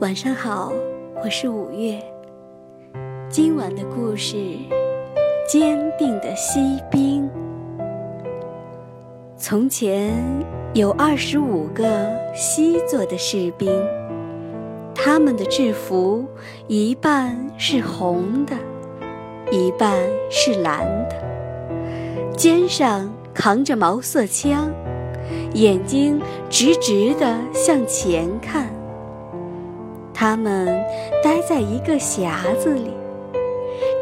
晚上好，我是五月。今晚的故事《坚定的锡兵》。从前有二十五个锡做的士兵，他们的制服一半是红的，一半是蓝的，肩上扛着毛瑟枪，眼睛直直地向前看。他们待在一个匣子里，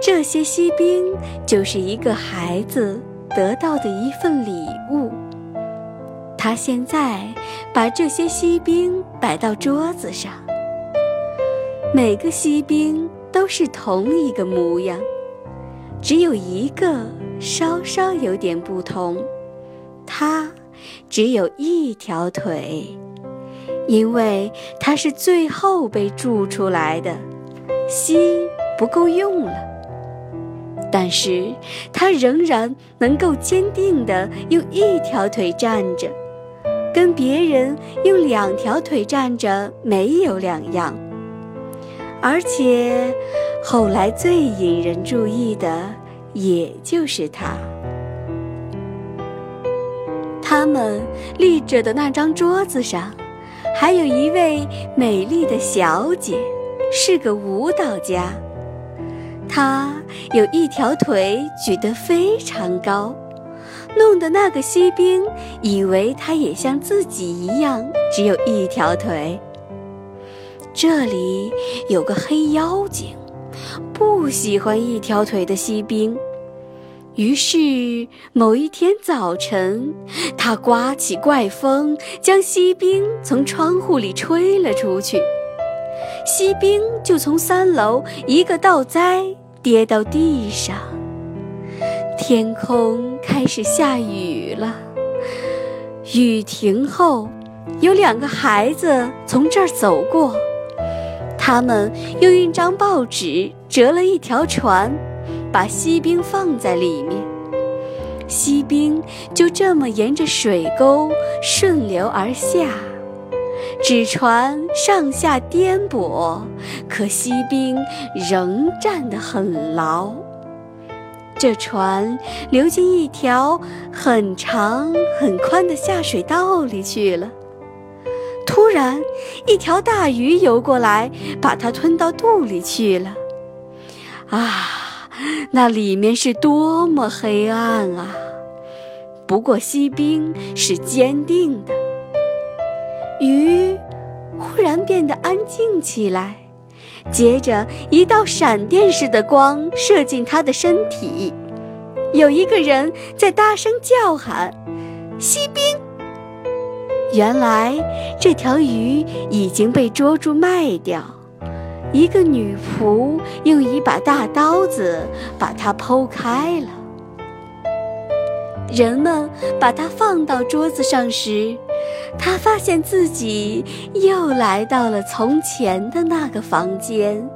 这些锡兵就是一个孩子得到的一份礼物。他现在把这些锡兵摆到桌子上，每个锡兵都是同一个模样，只有一个稍稍有点不同，他只有一条腿。因为它是最后被铸出来的，锡不够用了，但是它仍然能够坚定地用一条腿站着，跟别人用两条腿站着没有两样。而且，后来最引人注意的也就是它。他们立着的那张桌子上。还有一位美丽的小姐，是个舞蹈家。她有一条腿举得非常高，弄得那个锡兵以为她也像自己一样只有一条腿。这里有个黑妖精，不喜欢一条腿的锡兵。于是某一天早晨，他刮起怪风，将锡兵从窗户里吹了出去。锡兵就从三楼一个倒栽，跌到地上。天空开始下雨了。雨停后，有两个孩子从这儿走过，他们用一张报纸折了一条船。把锡兵放在里面，锡兵就这么沿着水沟顺流而下。纸船上下颠簸，可锡兵仍站得很牢。这船流进一条很长很宽的下水道里去了。突然，一条大鱼游过来，把它吞到肚里去了。啊！那里面是多么黑暗啊！不过锡兵是坚定的。鱼忽然变得安静起来，接着一道闪电似的光射进他的身体。有一个人在大声叫喊：“锡兵！”原来这条鱼已经被捉住卖掉。一个女仆用一把大刀子把它剖开了。人们把它放到桌子上时，他发现自己又来到了从前的那个房间。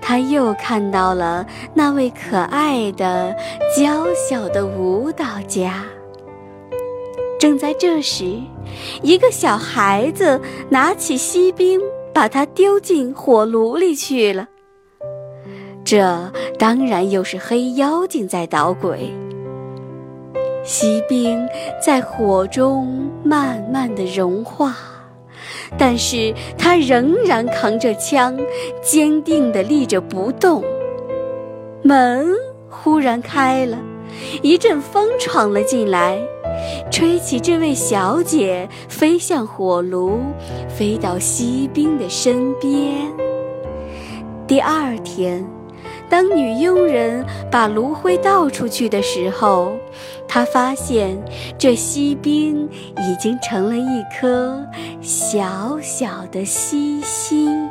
他又看到了那位可爱的、娇小的舞蹈家。正在这时，一个小孩子拿起锡兵。把它丢进火炉里去了。这当然又是黑妖精在捣鬼。锡兵在火中慢慢的融化，但是他仍然扛着枪，坚定的立着不动。门忽然开了，一阵风闯了进来。吹起这位小姐，飞向火炉，飞到锡兵的身边。第二天，当女佣人把炉灰倒出去的时候，她发现这锡兵已经成了一颗小小的锡星。